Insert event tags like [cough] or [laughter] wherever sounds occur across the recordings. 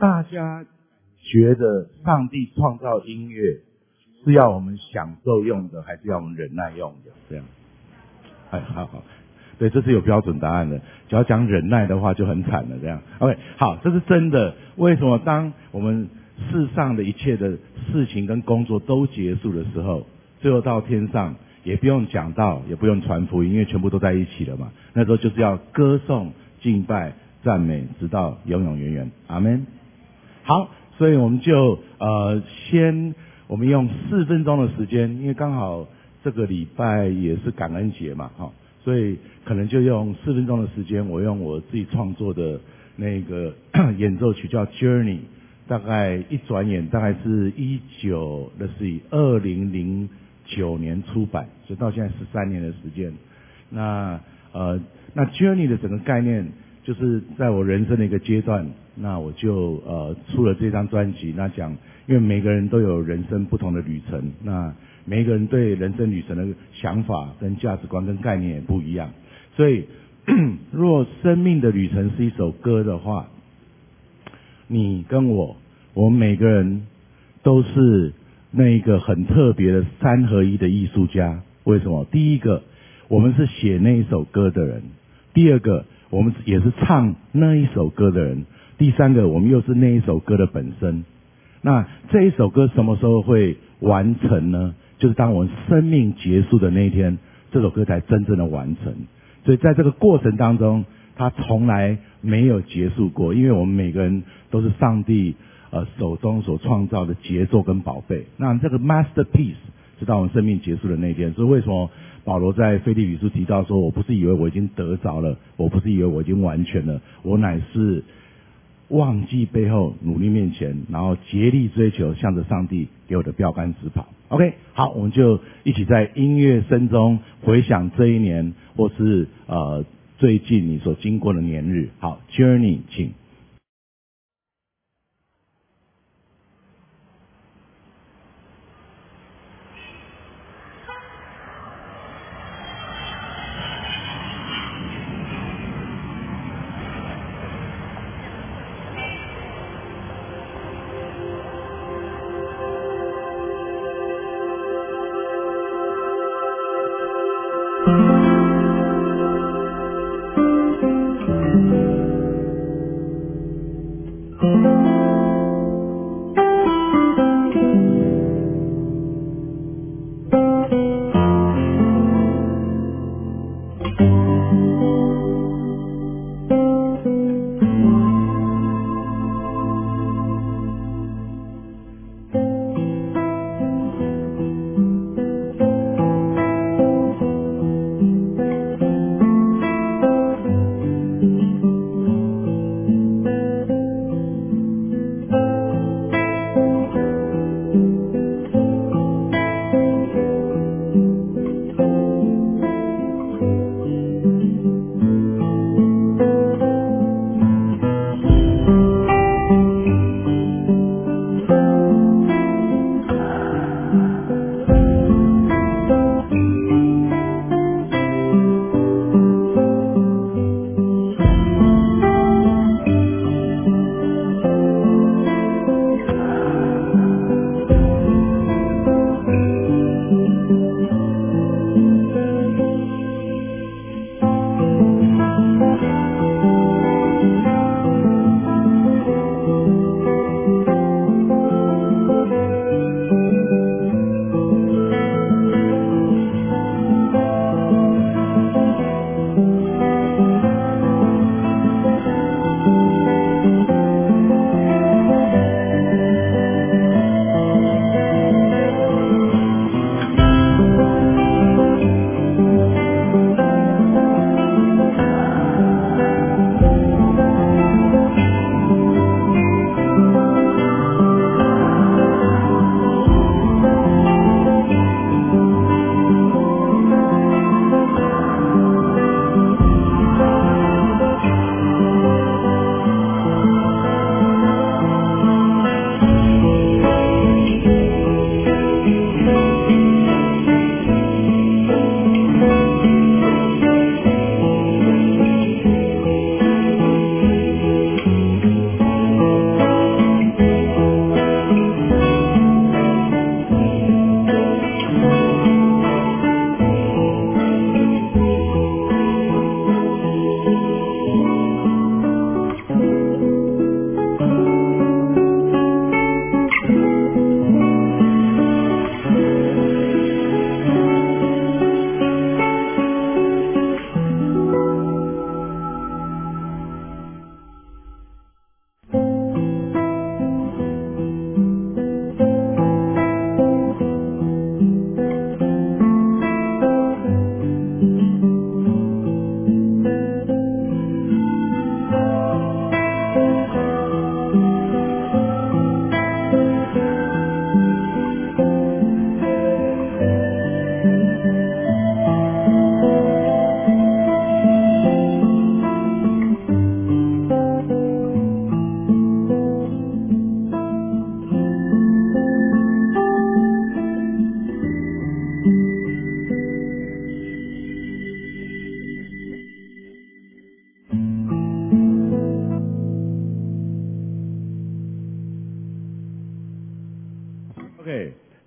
大家觉得上帝创造音乐是要我们享受用的，还是要我们忍耐用的？这样，哎，好好，对，这是有标准答案的。只要讲忍耐的话，就很惨了。这样，OK，好，这是真的。为什么当我们世上的一切的事情跟工作都结束的时候，最后到天上也不用讲道，也不用传福音，因为全部都在一起了嘛。那时候就是要歌颂、敬拜、赞美，直到永永远远。阿门。好，所以我们就呃先，我们用四分钟的时间，因为刚好这个礼拜也是感恩节嘛，哈，所以可能就用四分钟的时间，我用我自己创作的那个 [coughs] 演奏曲叫 Journey，大概一转眼大概是一九，那是以二零零九年出版，所以到现在十三年的时间。那呃，那 Journey 的整个概念。就是在我人生的一个阶段，那我就呃出了这张专辑。那讲，因为每个人都有人生不同的旅程，那每个人对人生旅程的想法、跟价值观、跟概念也不一样。所以，若生命的旅程是一首歌的话，你跟我，我们每个人都是那一个很特别的三合一的艺术家。为什么？第一个，我们是写那一首歌的人；第二个。我们也是唱那一首歌的人。第三个，我们又是那一首歌的本身。那这一首歌什么时候会完成呢？就是当我们生命结束的那一天，这首歌才真正的完成。所以在这个过程当中，它从来没有结束过，因为我们每个人都是上帝呃手中所创造的杰作跟宝贝。那这个 masterpiece 直到我们生命结束的那一天。所以为什么？保罗在腓立比书提到说：“我不是以为我已经得着了，我不是以为我已经完全了，我乃是忘记背后，努力面前，然后竭力追求，向着上帝给我的标杆直跑。” OK，好，我们就一起在音乐声中回想这一年，或是呃最近你所经过的年日。好，Journey，请。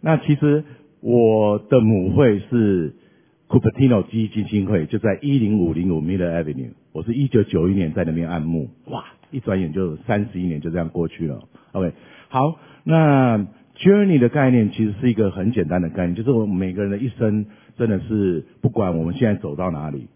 那其实我的母会是 Cupertino 基金会，就在一零五零五 Miller Avenue。我是一九九一年在那边按牧，哇，一转眼就三十一年就这样过去了。OK，好，那 Journey 的概念其实是一个很简单的概念，就是我们每个人的一生真的是不管我们现在走到哪里，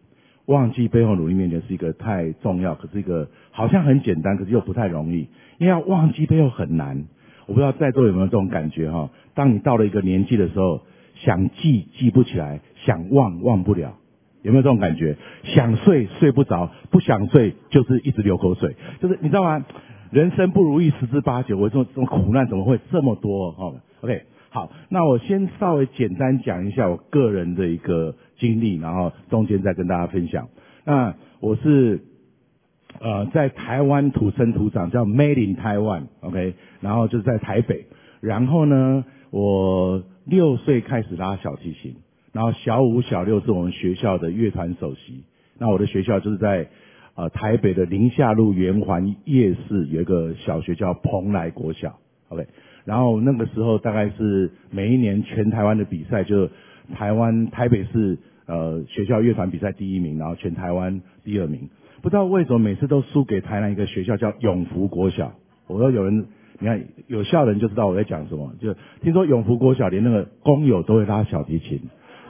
忘记背后努力面前是一个太重要，可是一个好像很简单，可是又不太容易，因为要忘记背后很难。我不知道在座有没有这种感觉哈？当你到了一个年纪的时候，想记记不起来，想忘忘不了，有没有这种感觉？想睡睡不着，不想睡就是一直流口水，就是你知道吗？人生不如意十之八九，我这种这种苦难怎么会这么多？哈，OK，好，那我先稍微简单讲一下我个人的一个经历，然后中间再跟大家分享。那我是。呃，在台湾土生土长，叫 Made in Taiwan，OK，然后就是在台北。然后呢，我六岁开始拉小提琴，然后小五、小六是我们学校的乐团首席。那我的学校就是在呃台北的宁夏路圆环夜市有一个小学叫蓬莱国小，OK。然后那个时候大概是每一年全台湾的比赛，就台湾台北市呃学校乐团比赛第一名，然后全台湾第二名。不知道为什么每次都输给台南一个学校叫永福国小。我说有人，你看有校人就知道我在讲什么。就听说永福国小连那个工友都会拉小提琴，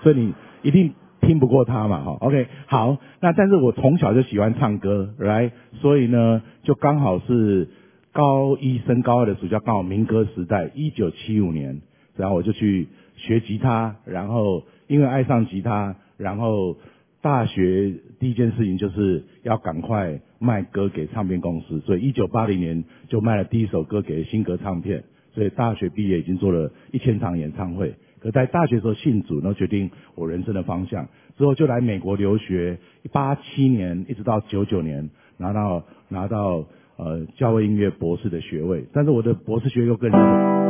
所以你一定听不过他嘛，哈。OK，好，那但是我从小就喜欢唱歌，right？所以呢，就刚好是高一升高二的暑假，刚好民歌时代，一九七五年，然后我就去学吉他，然后因为爱上吉他，然后。大学第一件事情就是要赶快卖歌给唱片公司，所以一九八零年就卖了第一首歌给新格唱片，所以大学毕业已经做了一千场演唱会。可在大学时候信主，然后决定我人生的方向，之后就来美国留学，八七年一直到九九年拿到拿到呃教会音乐博士的学位，但是我的博士学位又跟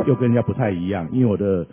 又跟人家不太一样，因为我的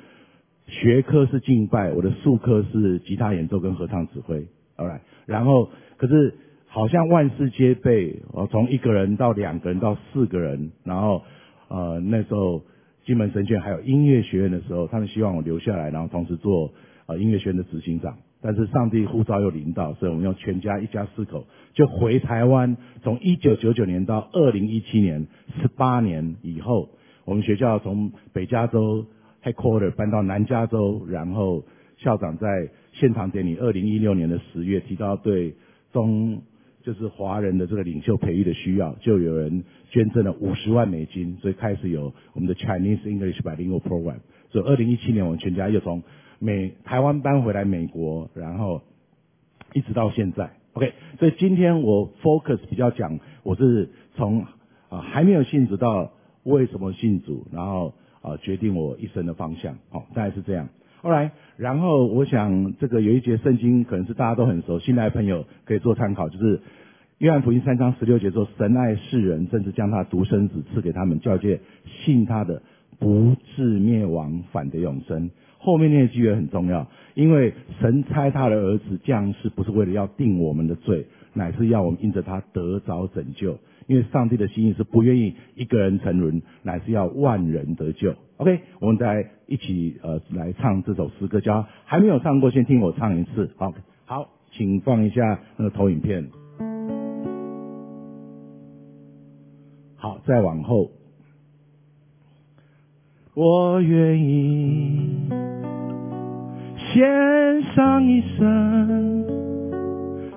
学科是敬拜，我的术科是吉他演奏跟合唱指挥。Alright，然后可是好像万事皆备，哦，从一个人到两个人到四个人，然后呃那时候金门神学还有音乐学院的时候，他们希望我留下来，然后同时做呃音乐学院的执行长。但是上帝呼召又临到，所以我们用全家一家四口就回台湾。从一九九九年到二零一七年，十八年以后，我们学校从北加州 headquarter 搬到南加州，然后校长在。现场典礼，二零一六年的十月提到对中就是华人的这个领袖培育的需要，就有人捐赠了五十万美金，所以开始有我们的 Chinese English Bilingual Program。所以二零一七年我们全家又从美台湾搬回来美国，然后一直到现在。OK，所以今天我 focus 比较讲，我是从啊还没有信主到为什么信主，然后啊决定我一生的方向。好，大概是这样。后来，然后我想这个有一节圣经可能是大家都很熟，新来的朋友可以做参考，就是约翰福音三章十六节说：“神爱世人，甚至将他独生子赐给他们，叫诫信他的不至灭亡，反得永生。”后面那句也很重要，因为神差他的儿子降世，不是为了要定我们的罪，乃是要我们因着他得着拯救。因为上帝的心意是不愿意一个人沉沦，乃是要万人得救。OK，我们再一起呃来唱这首诗歌，叫还没有唱过，先听我唱一次。好，好，请放一下那个投影片。好，再往后。我愿意献上一生，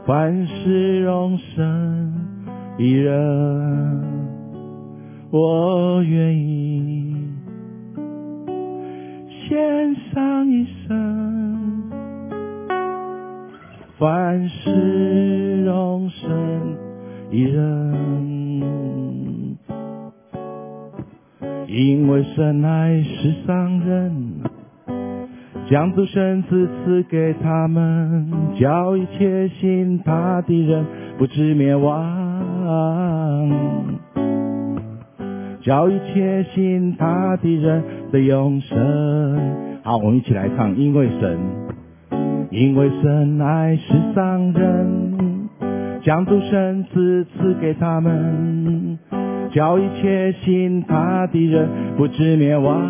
万事容身。一人，我愿意献上一生，凡事容身一人，因为神爱世上人，将独生子赐给他们，叫一切信他的人不知灭亡。叫一切信他的人的永生。好，我们一起来唱。因为神，因为神爱世上人，将独生子赐给他们，叫一切信他的人不知灭亡。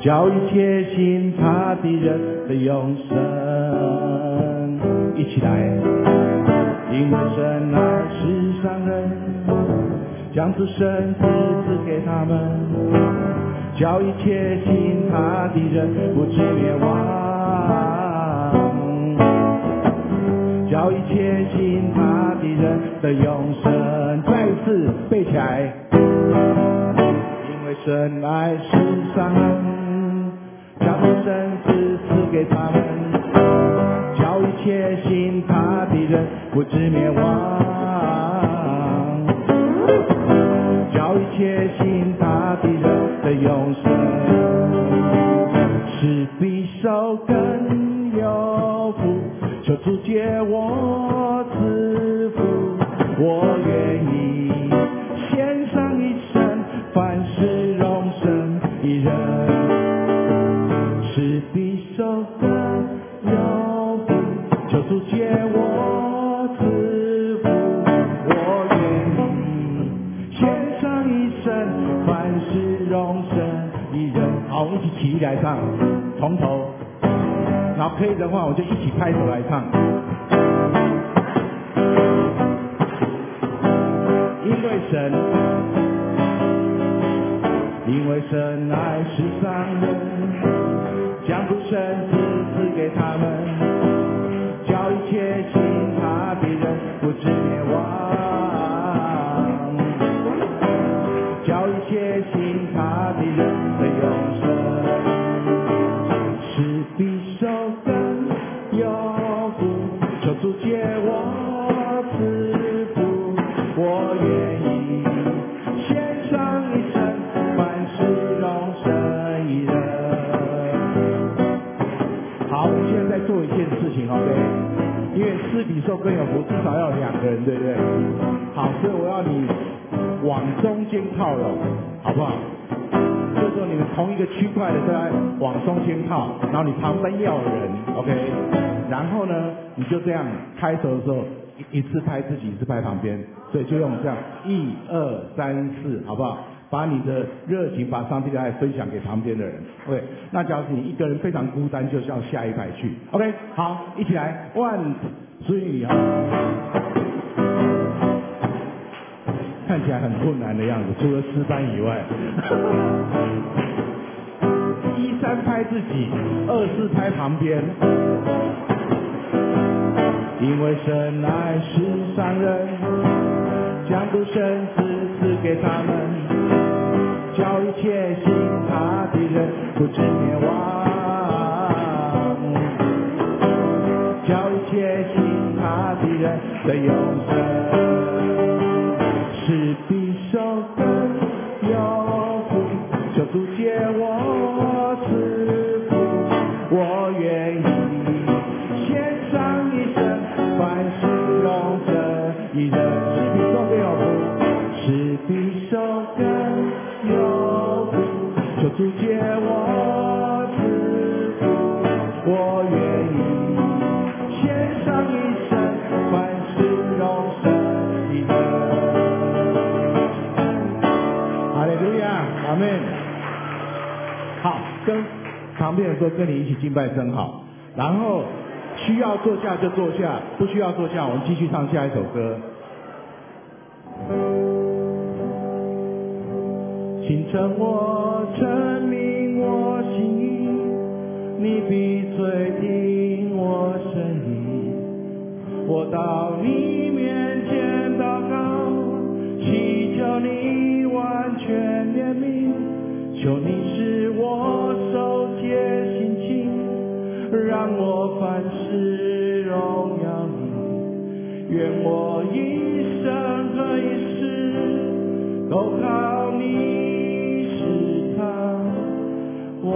叫一切信他的人的永生。一起来，因为神爱世上人，将子生子赐给他们，叫一切信他的人不至灭亡，叫一切信他的人的永生。再次背起来，因为神爱世上人，将子生子赐给他们。叫一切信他的人不知灭亡，叫一切信他的人的永生，是比受更有福，求主借我赐福，我愿意献上一生，凡事荣神一人，是比起来唱，从头，然后可以的话，我就一起拍手来唱。因为神，因为神爱世上人，将不生子赐给他们，是比受更有福，至少要两个人，对不对？好，所以我要你往中间靠拢，好不好？就是说你们同一个区块的都在往中间靠，然后你旁边要人，OK？然后呢，你就这样拍手的时候一一次拍自己，一次拍旁边，所以就用这样一二三四，好不好？把你的热情，把上帝的爱分享给旁边的人。OK，那假如你一个人非常孤单，就是要下一排去。OK，好，一起来，one three！看起来很困难的样子，除了诗班以外。[laughs] 一三拍自己，二四拍旁边。因为神爱世上人，将独生子赐给他们。叫一切信他的人不至灭亡，叫一切信他的人得永生，说，跟你一起敬拜真好。然后需要坐下就坐下，不需要坐下，我们继续唱下一首歌。请称我证明我心意，你闭嘴听我声音。我到你面前祷告，祈求你完全怜悯，求你使我手接心情，让我凡事荣耀你。愿我一生和一世都靠你是他我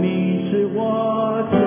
你是我的。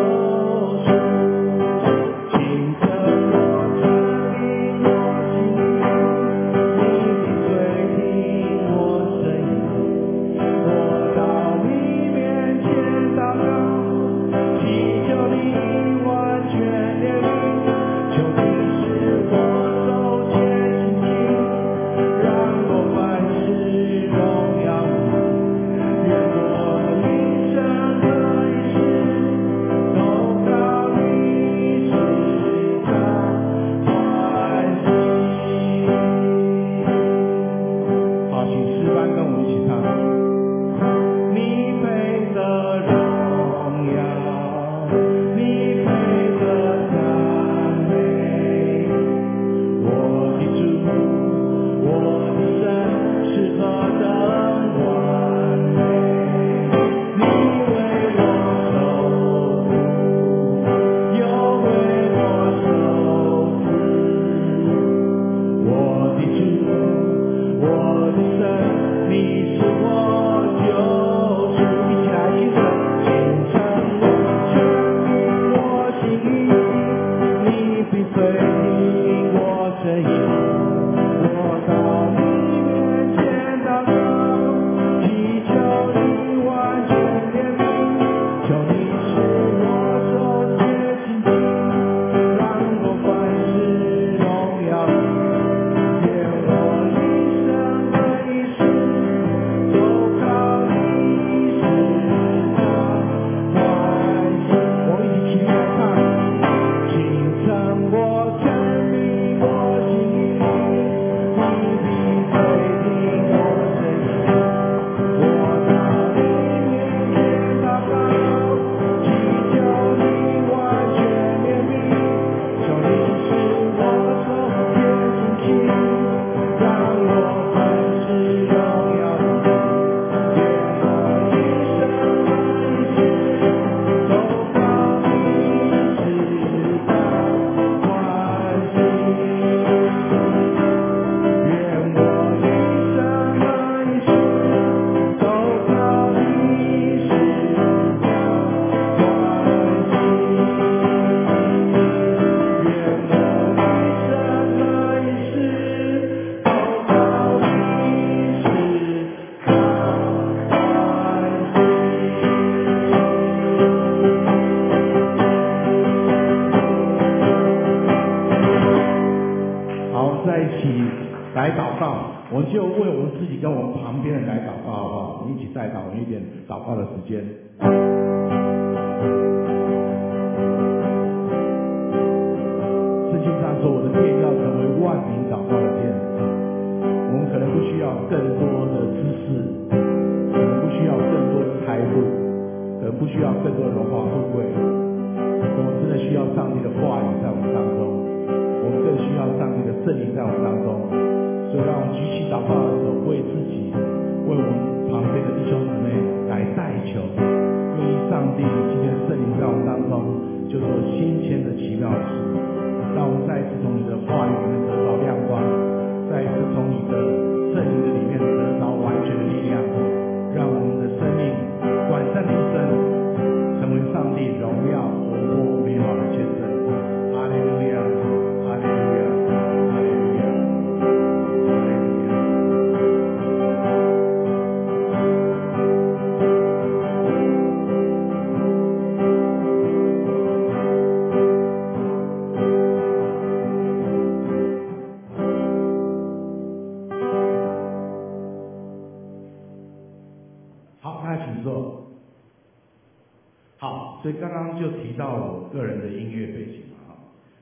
所以刚刚就提到我个人的音乐背景嘛，哈，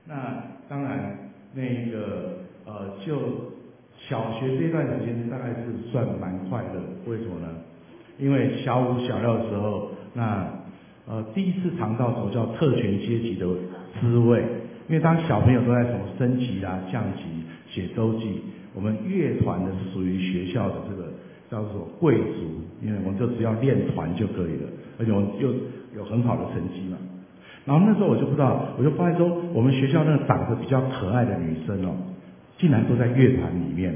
那当然那个呃，就小学这段时间大概是算蛮快乐，为什么呢？因为小五小六的时候，那呃第一次尝到什么叫特权阶级的滋味，因为当小朋友都在什么升级啊、降级、写周记，我们乐团的是属于学校的这个叫做贵族，因为我们就只要练团就可以了，而且我们又。有很好的成绩嘛，然后那时候我就不知道，我就发现说，我们学校那个长得比较可爱的女生哦，竟然都在乐团里面。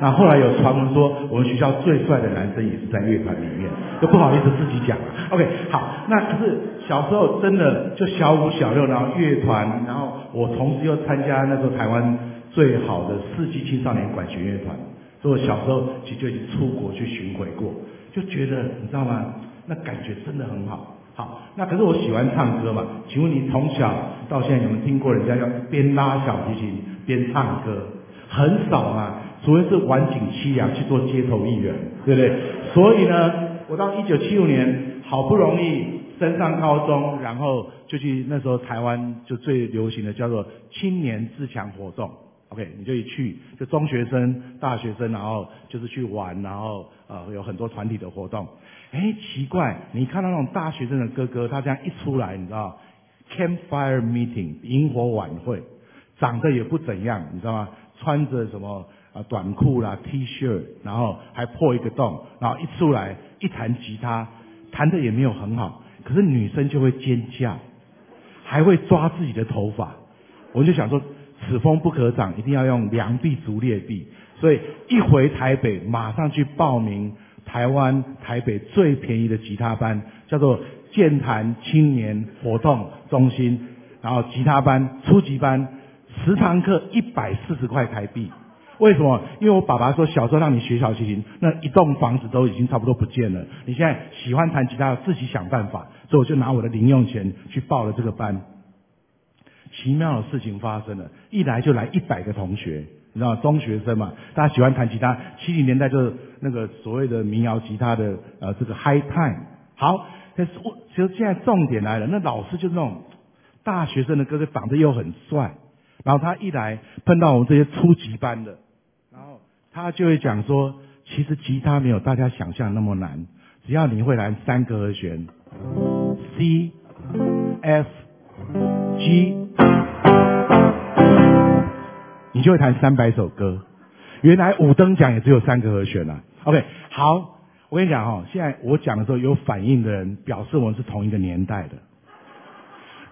那后来有传闻说，我们学校最帅的男生也是在乐团里面，就不好意思自己讲了。OK，好，那可是小时候真的就小五小六，然后乐团，然后我同时又参加那时候台湾最好的世纪青少年管弦乐团，所以我小时候其实就已经出国去巡回过，就觉得你知道吗？那感觉真的很好，好，那可是我喜欢唱歌嘛？请问你从小到现在有没有听过人家要边拉小提琴边唱歌？很少啊，除非是晚景凄凉去做街头艺人，对不对？所以呢，我到一九七五年好不容易升上高中，然后就去那时候台湾就最流行的叫做青年自强活动。OK，你就一去，就中学生、大学生，然后就是去玩，然后呃有很多团体的活动。哎，奇怪，你看到那种大学生的哥哥，他这样一出来，你知道，campfire meeting 萤火晚会，长得也不怎样，你知道吗？穿着什么啊短裤啦、T 恤，然后还破一个洞，然后一出来一弹吉他，弹的也没有很好，可是女生就会尖叫，还会抓自己的头发，我就想说。此风不可长，一定要用良币逐劣币。所以一回台北，马上去报名台湾台北最便宜的吉他班，叫做健谈青年活动中心。然后吉他班初级班，十堂课一百四十块台币。为什么？因为我爸爸说，小时候让你学小提琴，那一栋房子都已经差不多不见了。你现在喜欢弹吉他，自己想办法。所以我就拿我的零用钱去报了这个班。奇妙的事情发生了，一来就来一百个同学，你知道中学生嘛，大家喜欢弹吉他，七零年代就是那个所谓的民谣吉他的呃这个 high time。好，可是我其实现在重点来了，那老师就是那种大学生的哥哥，长得又很帅，然后他一来碰到我们这些初级班的，然后他就会讲说，其实吉他没有大家想象那么难，只要你会弹三个和弦，C F G。你就会弹三百首歌，原来五等奖也只有三个和弦啊。OK，好，我跟你讲哦，现在我讲的时候有反应的人，表示我们是同一个年代的。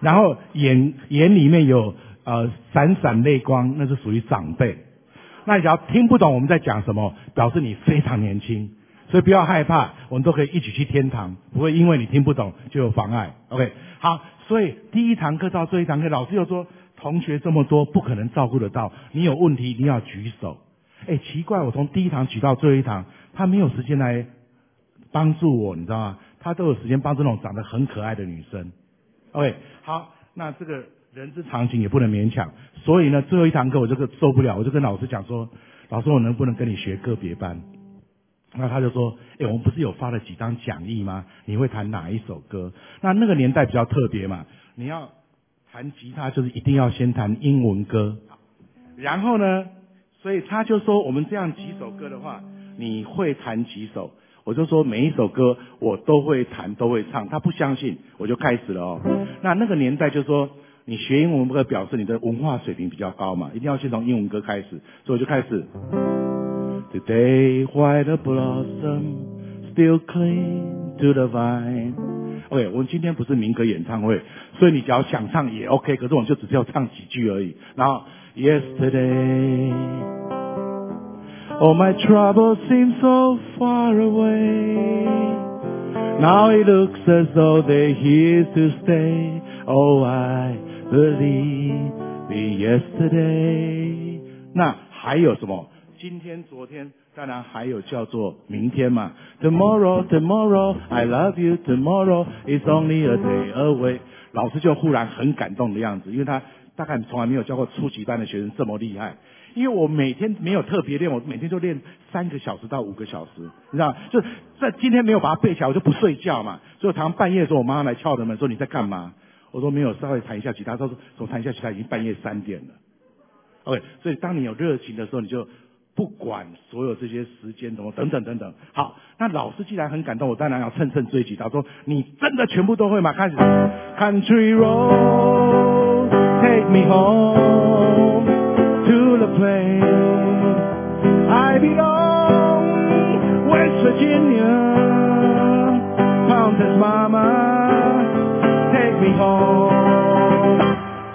然后眼眼里面有呃闪闪泪光，那是属于长辈。那你只要听不懂我们在讲什么，表示你非常年轻。所以不要害怕，我们都可以一起去天堂，不会因为你听不懂就有妨碍。OK，好，所以第一堂课到最后一堂课，老师又说。同学这么多，不可能照顾得到。你有问题一定要举手。哎，奇怪，我从第一堂举到最后一堂，他没有时间来帮助我，你知道吗？他都有时间帮助那种长得很可爱的女生。OK，好，那这个人之常情，也不能勉强。所以呢，最后一堂课我这个受不了，我就跟老师讲说：“老师，我能不能跟你学个别班？”那他就说：“哎，我们不是有发了几张讲义吗？你会弹哪一首歌？那那个年代比较特别嘛，你要弹吉他就是一定要先弹英文歌。然后呢，所以他就说我们这样几首歌的话，你会弹几首？我就说每一首歌我都会弹，都会唱。他不相信，我就开始了哦。那那个年代就说。”你学英文不可表示你的文化水平比较高嘛？一定要先从英文歌开始，所以我就开始。Today white blossom still cling to the vine。OK，我们今天不是民歌演唱会，所以你只要想唱也 OK，可是我们就只是要唱几句而已。然后 Yesterday，all my troubles seem so far away，now it looks as though they're here to stay。Oh I。Believe me yesterday。那还有什么？今天、昨天，当然还有叫做明天嘛。Tomorrow, tomorrow, I love you. Tomorrow is only a day away。老师就忽然很感动的样子，因为他大概从来没有教过初级班的学生这么厉害。因为我每天没有特别练，我每天就练三个小时到五个小时，你知道就在今天没有把它背起来，我就不睡觉嘛。所以，常常半夜的时候，我妈妈来敲着门说：“你在干嘛？”我说没有，稍微弹一下吉他。他说从弹一下吉他已经半夜三点了。OK，所以当你有热情的时候，你就不管所有这些时间怎么等等等等。好，那老师既然很感动，我当然要乘胜追击。他说你真的全部都会吗？开始。Country road take me home to the place I belong West Virginia Mountains Mama。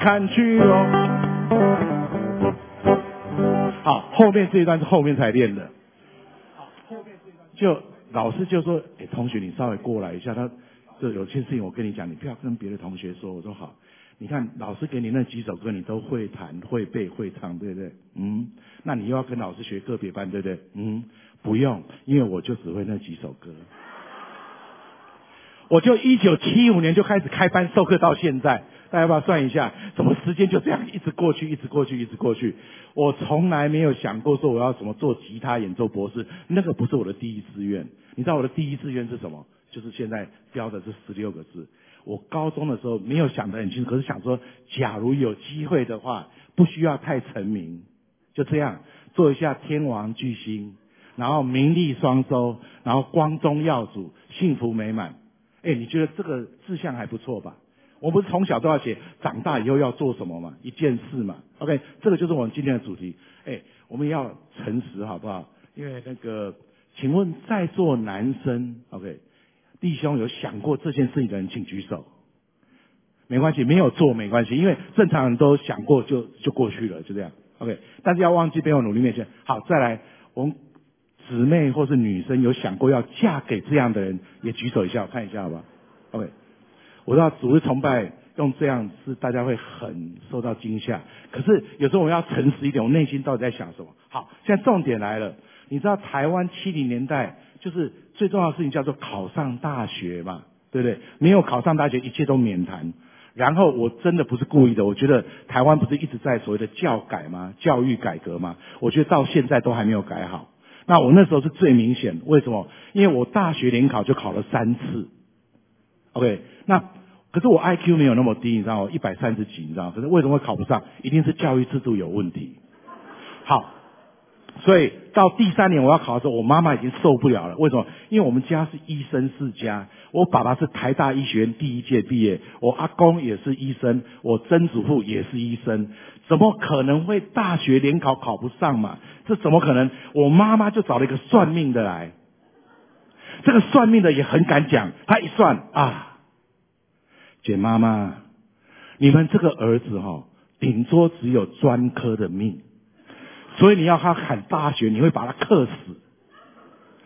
看去哦，好，后面这一段是后面才练的。好，后面这一段就老师就说：“哎，同学，你稍微过来一下。”他这有些事情我跟你讲，你不要跟别的同学说。我说好，你看老师给你那几首歌，你都会弹、会背、会唱，对不对？嗯，那你又要跟老师学个别班，对不对？嗯，不用，因为我就只会那几首歌。我就一九七五年就开始开班授课到现在，大家要不要算一下？怎么时间就这样一直过去，一直过去，一直过去？我从来没有想过说我要怎么做吉他演奏博士，那个不是我的第一志愿。你知道我的第一志愿是什么？就是现在标的这十六个字。我高中的时候没有想得很清楚，可是想说，假如有机会的话，不需要太成名，就这样做一下天王巨星，然后名利双收，然后光宗耀祖，幸福美满。哎，你觉得这个志向还不错吧？我不是从小都要写长大以后要做什么嘛，一件事嘛。OK，这个就是我们今天的主题。哎，我们要诚实好不好？因为那个，请问在座男生，OK，弟兄有想过这件事情的人，请举手。没关系，没有做没关系，因为正常人都想过就就过去了，就这样。OK，但是要忘记背后努力面前。好，再来，我们。姊妹或是女生有想过要嫁给这样的人，也举手一下，我看一下好吧。OK，我知道组织崇拜用这样是大家会很受到惊吓，可是有时候我要诚实一点，我内心到底在想什么？好，现在重点来了，你知道台湾七零年代就是最重要的事情叫做考上大学嘛，对不对？没有考上大学，一切都免谈。然后我真的不是故意的，我觉得台湾不是一直在所谓的教改吗？教育改革吗？我觉得到现在都还没有改好。那我那时候是最明显，为什么？因为我大学联考就考了三次，OK。那可是我 IQ 没有那么低，你知道吗？一百三十几，你知道？可是为什么会考不上？一定是教育制度有问题。好，所以到第三年我要考的时候，我妈妈已经受不了了。为什么？因为我们家是医生世家，我爸爸是台大医学院第一届毕业，我阿公也是医生，我曾祖父也是医生。怎么可能会大学联考考不上嘛？这怎么可能？我妈妈就找了一个算命的来，这个算命的也很敢讲，他一算啊，简妈妈，你们这个儿子哈，顶多只有专科的命，所以你要他考大学，你会把他克死。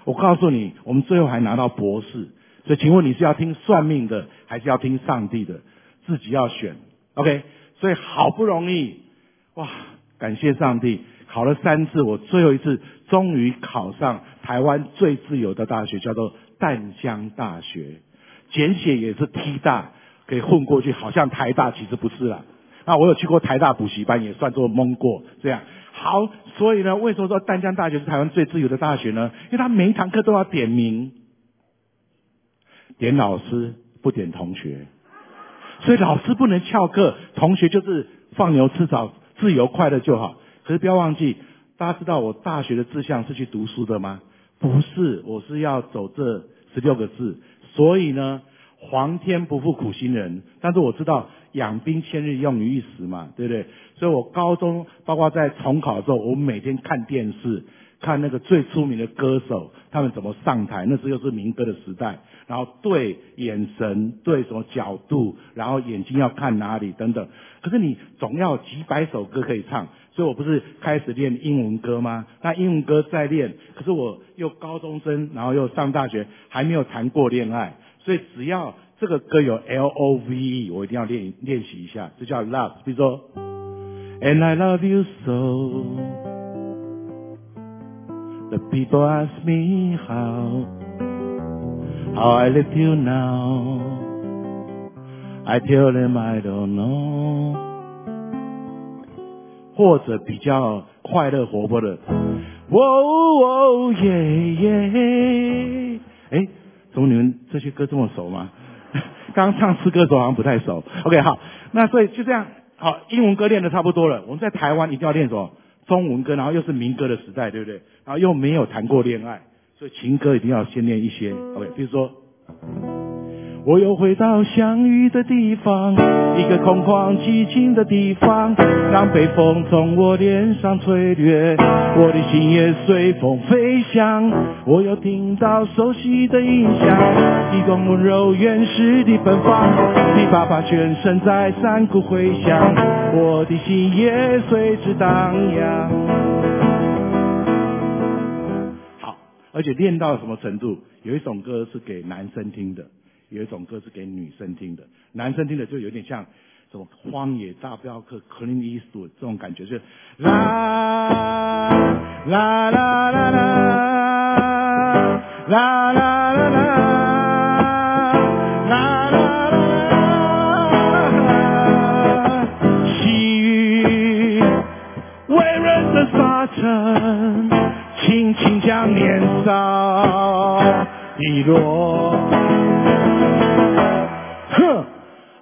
我告诉你，我们最后还拿到博士，所以请问你是要听算命的，还是要听上帝的？自己要选，OK？所以好不容易。哇！感谢上帝，考了三次，我最后一次终于考上台湾最自由的大学，叫做淡江大学，简写也是 T 大，给混过去，好像台大，其实不是啦。那我有去过台大补习班，也算作蒙过。这样好，所以呢，为什么说淡江大学是台湾最自由的大学呢？因为他每一堂课都要点名，点老师不点同学，所以老师不能翘课，同学就是放牛吃草，自由快乐就好。可是不要忘记，大家知道我大学的志向是去读书的吗？不是，我是要走这十六个字。所以呢，皇天不负苦心人。但是我知道养兵千日，用于一时嘛，对不对？所以我高中包括在重考的时候，我每天看电视，看那个最出名的歌手他们怎么上台。那时候又是民歌的时代，然后对眼神，对什么角度，然后眼睛要看哪里等等。可是你总要几百首歌可以唱，所以我不是开始练英文歌吗？那英文歌再练，可是我又高中生，然后又上大学，还没有谈过恋爱，所以只要这个歌有 L O V E，我一定要练练习一下，这叫 love。比如说，And I love you so，the people ask me how，how I live you now，I tell them I don't know。或者比较快乐活泼的，哦哦耶耶，哎，怎么你们这些歌这么熟吗？刚刚唱诗歌的时候好像不太熟。OK，好，那所以就这样，好，英文歌练的差不多了。我们在台湾一定要练什么？中文歌，然后又是民歌的时代，对不对？然后又没有谈过恋爱，所以情歌一定要先练一些。OK，比如说。我又回到相遇的地方，一个空旷寂静的地方，让北风从我脸上吹掠，我的心也随风飞翔。我又听到熟悉的音响，一种温柔原始的奔放，你爸爸全身在山谷回响，我的心也随之荡漾。好，而且练到什么程度？有一首歌是给男生听的。有一种歌是给女生听的，男生听的就有点像什么荒野大镖客 Clint Eastwood 这种感觉，就是啦啦啦啦啦啦啦啦啦啦啦，细雨微润的沙尘，轻轻将年少遗落。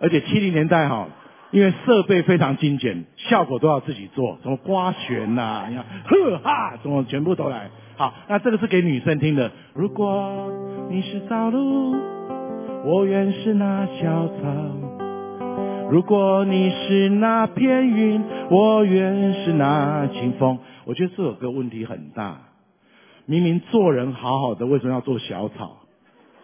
而且七零年代哈，因为设备非常精简，效果都要自己做，什么刮弦呐，你看，呵哈，什么全部都来。好，那这个是给女生听的。如果你是道路，我愿是那小草；如果你是那片云，我愿是那清风。我觉得这首歌问题很大，明明做人好好的，为什么要做小草？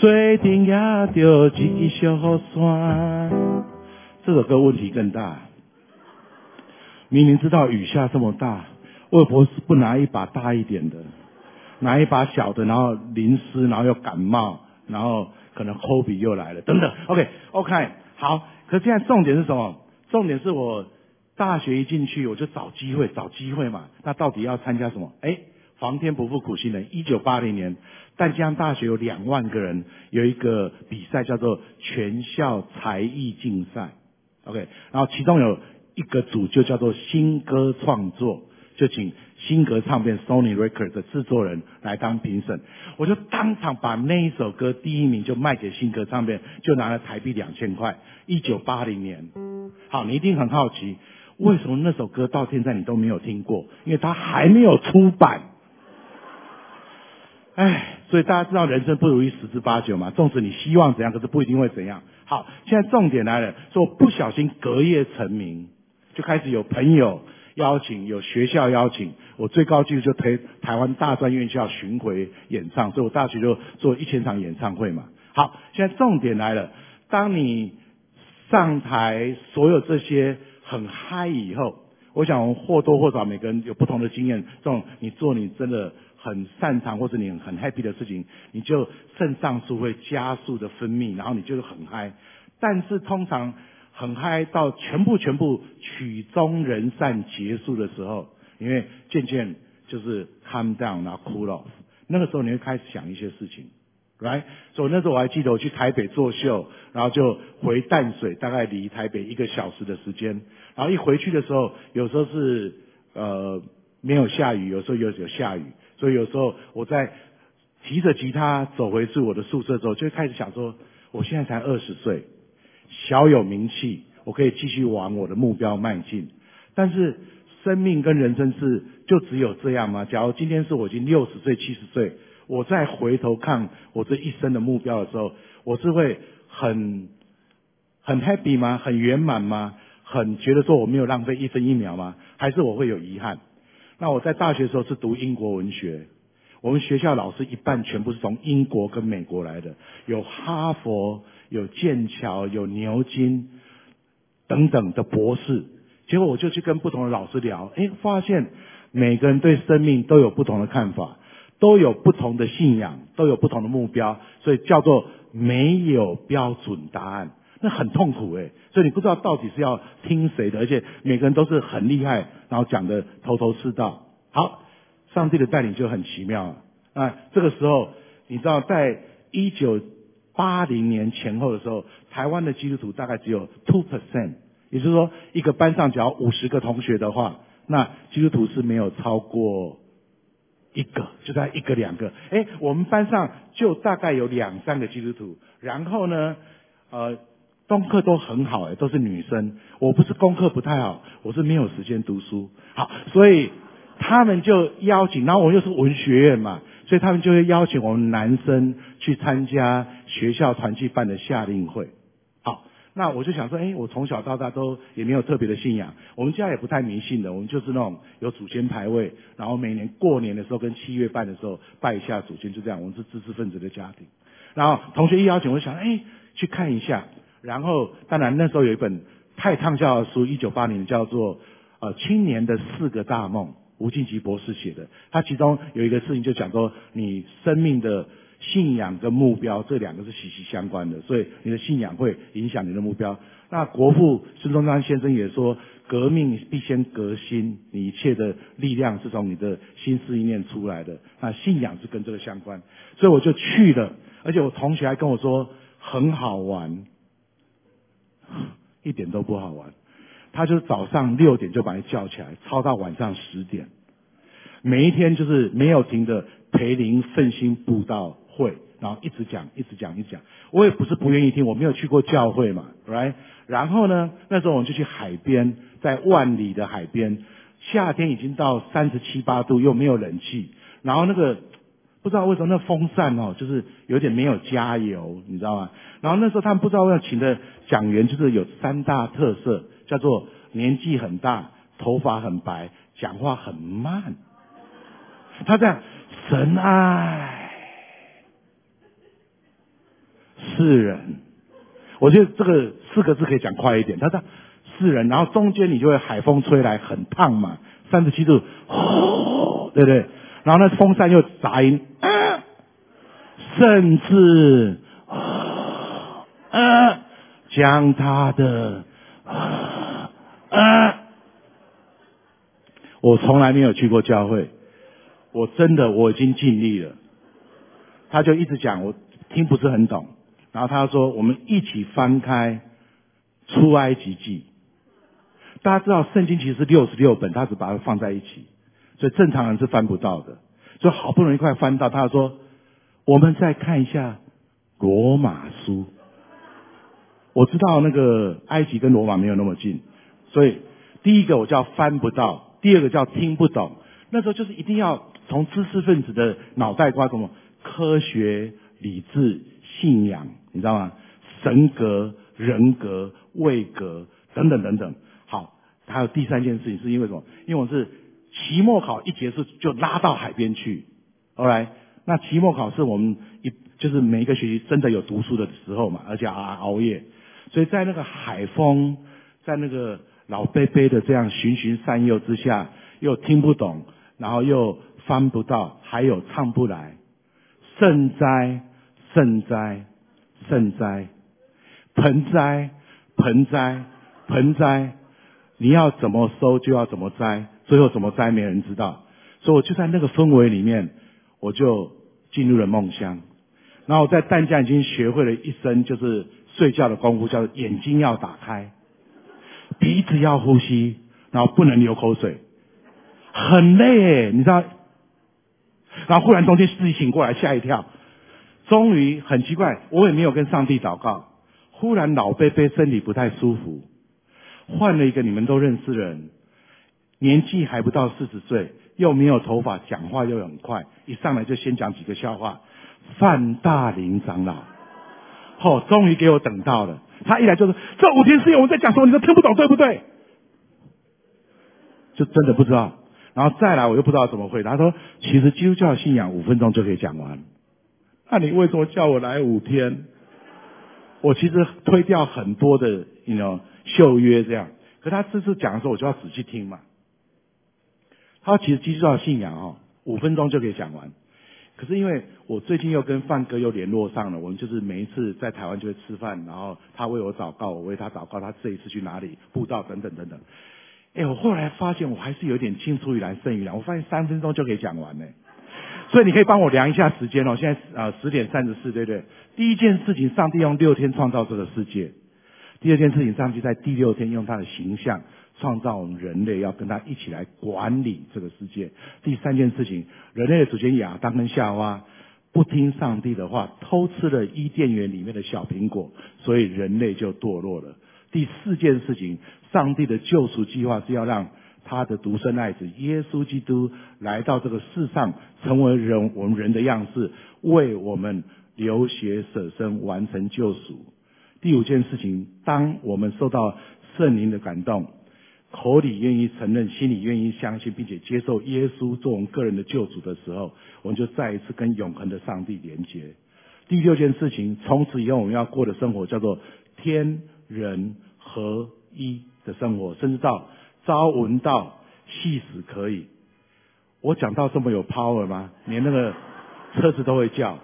做阵也着一支小雨伞。这首歌问题更大，明明知道雨下这么大，外婆是不拿一把大一点的，拿一把小的，然后淋湿，然后又感冒，然后。可能 hobby 又来了，等等。OK，OK，好。可现在重点是什么？重点是我大学一进去，我就找机会，找机会嘛。那到底要参加什么？哎，皇天不负苦心人。一九八零年，淡江大学有两万个人，有一个比赛叫做全校才艺竞赛。OK，然后其中有一个组就叫做新歌创作，就请。新歌唱片 Sony Records 的制作人来当评审，我就当场把那一首歌第一名就卖给新歌唱片，就拿了台币两千块。一九八零年，好，你一定很好奇，为什么那首歌到现在你都没有听过？因为它还没有出版。唉，所以大家知道人生不如意十之八九嘛，纵使你希望怎样，可是不一定会怎样。好，现在重点来了，说不小心隔夜成名，就开始有朋友。邀请有学校邀请，我最高纪录就推台湾大专院校巡回演唱，所以我大学就做一千场演唱会嘛。好，现在重点来了，当你上台所有这些很嗨以后，我想或多或少每个人有不同的经验。这种你做你真的很擅长或者你很 happy 的事情，你就肾上素会加速的分泌，然后你就是很嗨。但是通常很嗨到全部全部曲终人散结束的时候，因为渐渐就是 calm down 然后 cool off，那个时候你会开始想一些事情。，right？，所以那时候我还记得我去台北做秀，然后就回淡水，大概离台北一个小时的时间。然后一回去的时候，有时候是呃没有下雨，有时候有有下雨，所以有时候我在提着吉他走回去我的宿舍之后，就开始想说，我现在才二十岁，小有名气，我可以继续往我的目标迈进。但是生命跟人生是就只有这样吗？假如今天是我已经六十岁、七十岁。我再回头看我这一生的目标的时候，我是会很很 happy 吗？很圆满吗？很觉得说我没有浪费一分一秒吗？还是我会有遗憾？那我在大学的时候是读英国文学，我们学校老师一半全部是从英国跟美国来的，有哈佛、有剑桥、有牛津等等的博士。结果我就去跟不同的老师聊，哎，发现每个人对生命都有不同的看法。都有不同的信仰，都有不同的目标，所以叫做没有标准答案，那很痛苦诶。所以你不知道到底是要听谁的，而且每个人都是很厉害，然后讲的头头是道。好，上帝的带领就很奇妙啊。这个时候，你知道，在一九八零年前后的时候，台湾的基督徒大概只有 two percent，也就是说，一个班上只要五十个同学的话，那基督徒是没有超过。一个就在一个两个，哎，我们班上就大概有两三个基督徒，然后呢，呃，功课都很好，哎，都是女生。我不是功课不太好，我是没有时间读书。好，所以他们就邀请，然后我又是文学院嘛，所以他们就会邀请我们男生去参加学校团契办的夏令会。好那我就想说，哎，我从小到大都也没有特别的信仰，我们家也不太迷信的，我们就是那种有祖先牌位，然后每年过年的时候跟七月半的时候拜一下祖先，就这样，我们是知识分子的家庭。然后同学一邀请，我就想，哎，去看一下。然后当然那时候有一本太畅销的书，一九八零叫做《呃青年的四个大梦》，吴敬吉博士写的。他其中有一个事情就讲说，你生命的。信仰跟目标这两个是息息相关的，所以你的信仰会影响你的目标。那国父孙中山先生也说，革命必先革新，你一切的力量是从你的心思意念出来的。那信仰是跟这个相关，所以我就去了，而且我同学还跟我说很好玩，一点都不好玩。他就是早上六点就把你叫起来，操到晚上十点，每一天就是没有停的培灵奋心布道。会，然后一直讲，一直讲，一直讲。我也不是不愿意听，我没有去过教会嘛，right？然后呢，那时候我们就去海边，在万里的海边，夏天已经到三十七八度，又没有冷气，然后那个不知道为什么那风扇哦，就是有点没有加油，你知道吗？然后那时候他们不知道要请的讲员，就是有三大特色，叫做年纪很大，头发很白，讲话很慢。他这样，神爱。世人，我觉得这个四个字可以讲快一点。他说世人，然后中间你就会海风吹来，很烫嘛，三十七度，对不对？然后那风扇又杂音，甚至啊，将他的啊，我从来没有去过教会，我真的我已经尽力了。他就一直讲，我听不是很懂。然后他说：“我们一起翻开出埃及记。大家知道圣经其实六十六本，他只把它放在一起，所以正常人是翻不到的。所以好不容易快翻到，他说：我们再看一下罗马书。我知道那个埃及跟罗马没有那么近，所以第一个我叫翻不到，第二个叫听不懂。那时候就是一定要从知识分子的脑袋瓜什么科学、理智、信仰。”你知道吗？神格、人格、位格等等等等。好，还有第三件事情是因为什么？因为我是期末考一结束就拉到海边去。后来，那期末考试我们一就是每一个学期真的有读书的时候嘛，而且还熬夜。所以在那个海风，在那个老贝贝的这样循循善诱之下，又听不懂，然后又翻不到，还有唱不来，盛哉，盛哉，盛哉，盆栽，盆栽，盆栽，你要怎么收就要怎么栽，最后怎么栽没人知道，所以我就在那个氛围里面，我就进入了梦乡。然后我在淡江已经学会了一身就是睡觉的功夫，叫做眼睛要打开，鼻子要呼吸，然后不能流口水，很累，你知道？然后忽然中间自己醒过来，吓一跳。终于很奇怪，我也没有跟上帝祷告。忽然老贝贝身体不太舒服，换了一个你们都认识的人，年纪还不到四十岁，又没有头发，讲话又很快，一上来就先讲几个笑话。范大林长老，哦，终于给我等到了。他一来就说：“这五天四夜我在讲什么，你都听不懂，对不对？”就真的不知道。然后再来，我又不知道怎么回答。他说：“其实基督教信仰五分钟就可以讲完。”那你为什么叫我来五天？我其实推掉很多的，you know，秀约这样。可他这次讲的时候，我就要仔细听嘛。他：“其实基督教信仰哦，五分钟就可以讲完。”可是因为我最近又跟范哥又联络上了，我们就是每一次在台湾就会吃饭，然后他为我祷告，我为他祷告，他这一次去哪里布道等等等等。哎，我后来发现我还是有点青出于蓝胜于蓝，我发现三分钟就可以讲完呢。所以你可以帮我量一下时间哦，现在啊十点三十四，对不对？第一件事情，上帝用六天创造这个世界；第二件事情，上帝在第六天用他的形象。创造我们人类要跟他一起来管理这个世界。第三件事情，人类的祖先亚当跟夏娃不听上帝的话，偷吃了伊甸园里面的小苹果，所以人类就堕落了。第四件事情，上帝的救赎计划是要让他的独生爱子耶稣基督来到这个世上，成为人我们人的样式，为我们流血舍身，完成救赎。第五件事情，当我们受到圣灵的感动。口里愿意承认，心里愿意相信，并且接受耶稣做我们个人的救主的时候，我们就再一次跟永恒的上帝连接。第六件事情，从此以后我们要过的生活叫做天人合一的生活，甚至到朝闻道，夕死可以。我讲到这么有 power 吗？连那个车子都会叫，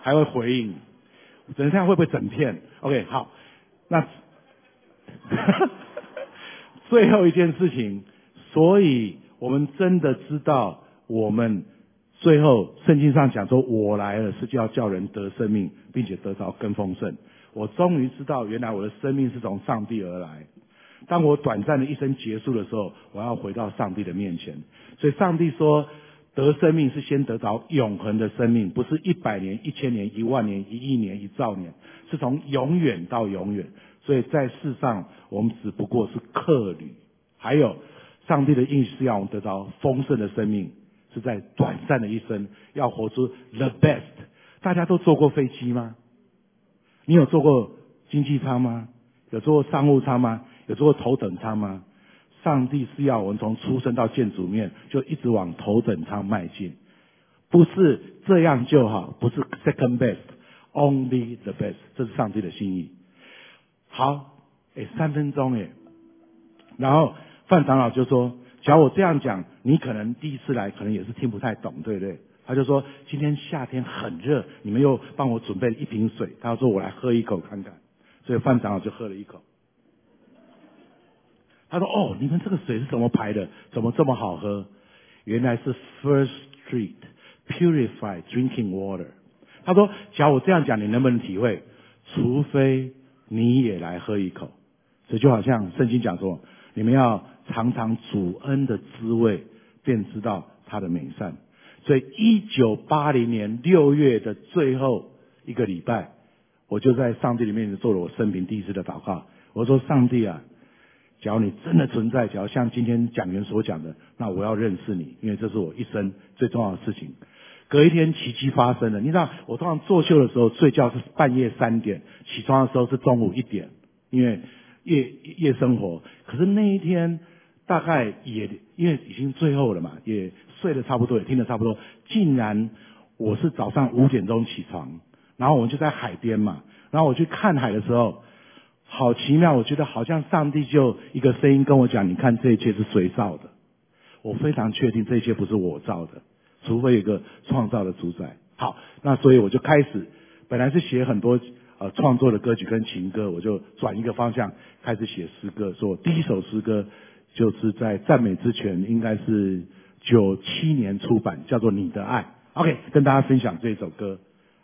还会回应。等一下会不会整片？OK，好，那。最后一件事情，所以我们真的知道，我们最后圣经上讲说，我来了是叫叫人得生命，并且得着更丰盛。我终于知道，原来我的生命是从上帝而来。当我短暂的一生结束的时候，我要回到上帝的面前。所以上帝说，得生命是先得着永恒的生命，不是一百年、一千年、一万年、一亿年、一兆年，是从永远到永远。所以在世上，我们只不过是客旅。还有，上帝的应许是要我们得到丰盛的生命，是在短暂的一生要活出 the best。大家都坐过飞机吗？你有坐过经济舱吗？有坐过商务舱吗？有坐过头等舱吗？上帝是要我们从出生到见主面，就一直往头等舱迈进，不是这样就好，不是 second best，only the best，这是上帝的心意。好，哎，三分钟哎，然后范长老就说：“假如我这样讲，你可能第一次来，可能也是听不太懂，对不对？”他就说：“今天夏天很热，你们又帮我准备了一瓶水。”他说：“我来喝一口看看。”所以范长老就喝了一口。他说：“哦，你们这个水是怎么排的？怎么这么好喝？原来是 First Street Purified Drinking Water。”他说：“假如我这样讲，你能不能体会？除非……”你也来喝一口，这就好像圣经讲说，你们要尝尝主恩的滋味，便知道他的美善。所以，一九八零年六月的最后一个礼拜，我就在上帝里面做了我生平第一次的祷告。我说：上帝啊，假如你真的存在，假如像今天讲员所讲的，那我要认识你，因为这是我一生最重要的事情。隔一天奇迹发生了，你知道我通常作秀的时候睡觉是半夜三点，起床的时候是中午一点，因为夜夜生活。可是那一天大概也因为已经最后了嘛，也睡得差不多，也听得差不多，竟然我是早上五点钟起床，然后我们就在海边嘛，然后我去看海的时候，好奇妙，我觉得好像上帝就一个声音跟我讲：“你看这一切是谁造的？”我非常确定这一切不是我造的，除非有一个创造的主宰。好，那所以我就开始，本来是写很多呃创作的歌曲跟情歌，我就转一个方向开始写诗歌。说第一首诗歌就是在赞美之泉，应该是九七年出版，叫做《你的爱》。OK，跟大家分享这首歌。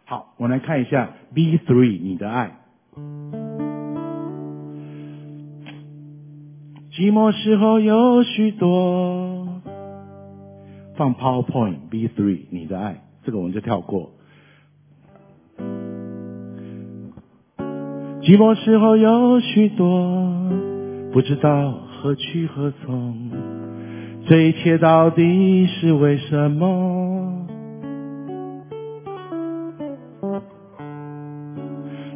好，我来看一下 B three 你的爱。寂寞时候有许多，放 PowerPoint B three 你的爱，这个我们就跳过。寂寞时候有许多，不知道何去何从，这一切到底是为什么？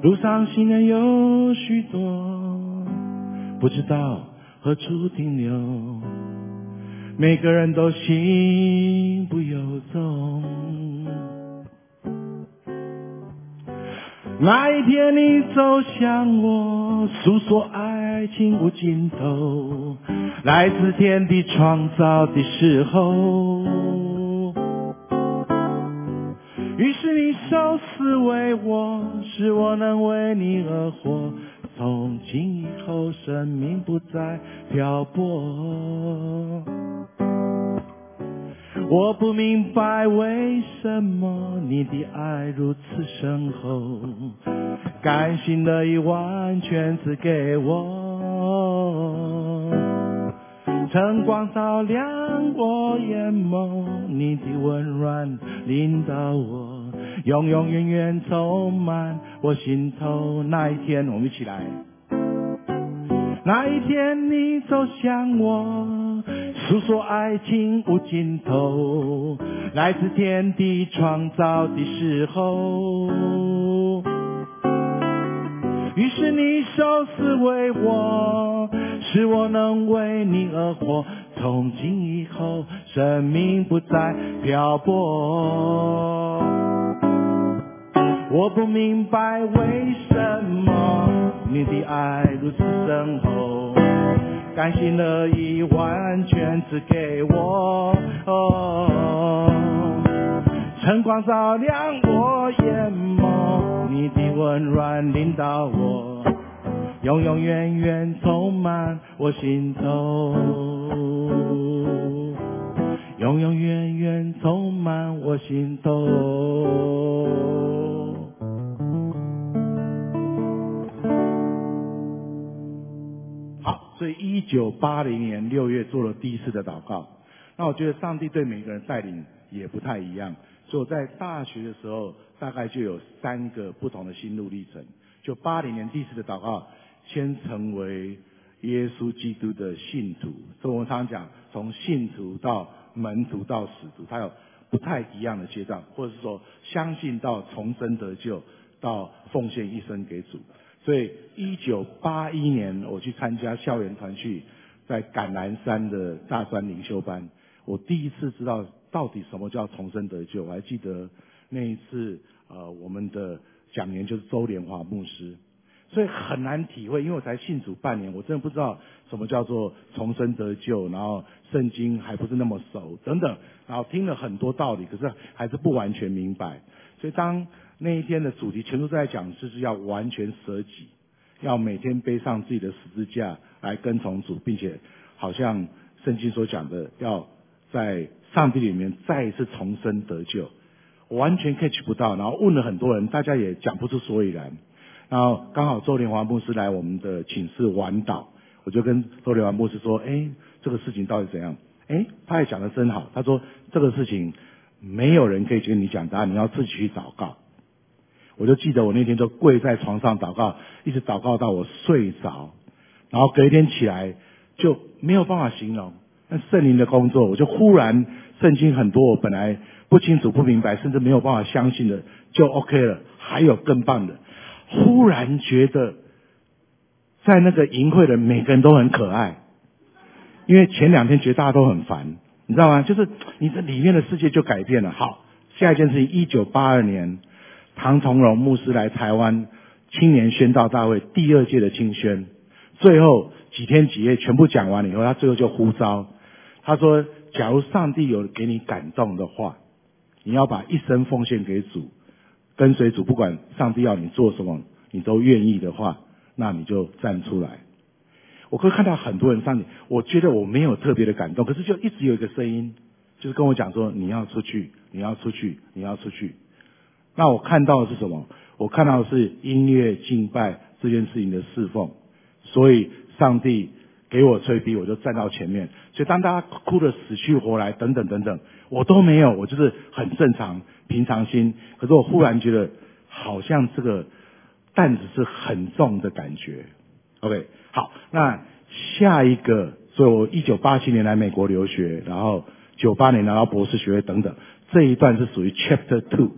路上行人有许多，不知道何处停留，每个人都心不由衷。那一天你走向我，诉说爱情无尽头，来自天地创造的时候。于是你受死为我，使我能为你而活。从今以后，生命不再漂泊。我不明白为什么你的爱如此深厚，甘心乐意完全赐给我。晨光照亮我眼眸，你的温暖领导我，永永远远充满我心头。那一天，我们一起来。那一天，你走向我，诉说爱情无尽头，来自天地创造的时候。于是你受死为我，使我能为你而活。从今以后，生命不再漂泊。我不明白为什么你的爱如此深厚，甘心乐意完全赐给我。晨光照亮我眼眸，你的温暖领导我，永永远远充满我心头，永永远远充满我心头。所以一九八零年六月做了第一次的祷告，那我觉得上帝对每个人带领也不太一样。所以我在大学的时候，大概就有三个不同的心路历程。就八零年第一次的祷告，先成为耶稣基督的信徒。所以我们常常讲，从信徒到门徒到使徒，他有不太一样的阶段，或者是说相信到重生得救，到奉献一生给主。所以一九八一年，我去参加校园团去，在橄榄山的大专灵修班，我第一次知道。到底什么叫重生得救？我还记得那一次，呃，我们的讲员就是周连华牧师，所以很难体会，因为我才信主半年，我真的不知道什么叫做重生得救，然后圣经还不是那么熟等等，然后听了很多道理，可是还是不完全明白。所以当那一天的主题全都在讲，就是要完全舍己，要每天背上自己的十字架来跟从主，并且好像圣经所讲的，要在。上帝里面再一次重生得救，完全 catch 不到，然后问了很多人，大家也讲不出所以然。然后刚好周连华牧师来我们的寝室晚祷，我就跟周连华牧师说：“哎，这个事情到底怎样？”哎，他也讲的真好，他说这个事情没有人可以跟你讲答案，你要自己去祷告。我就记得我那天就跪在床上祷告，一直祷告到我睡着，然后隔一天起来就没有办法形容那。圣灵的工作，我就忽然圣经很多我本来不清楚、不明白，甚至没有办法相信的，就 OK 了。还有更棒的，忽然觉得在那个淫会的每个人都很可爱，因为前两天觉得大家都很烦，你知道吗？就是你这里面的世界就改变了。好，下一件事情，一九八二年，唐崇荣牧师来台湾青年宣道大会第二届的青宣，最后几天几夜全部讲完了以后，他最后就呼召，他说：假如上帝有给你感动的话，你要把一生奉献给主，跟随主，不管上帝要你做什么，你都愿意的话，那你就站出来。我会看到很多人上去，我觉得我没有特别的感动，可是就一直有一个声音，就是跟我讲说：你要出去，你要出去，你要出去。那我看到的是什么？我看到的是音乐敬拜这件事情的侍奉，所以上帝给我吹逼，我就站到前面。所以当大家哭得死去活来，等等等等，我都没有，我就是很正常、平常心。可是我忽然觉得，好像这个担子是很重的感觉。OK。好，那下一个，所以我一九八七年来美国留学，然后九八年拿到博士学位等等，这一段是属于 Chapter Two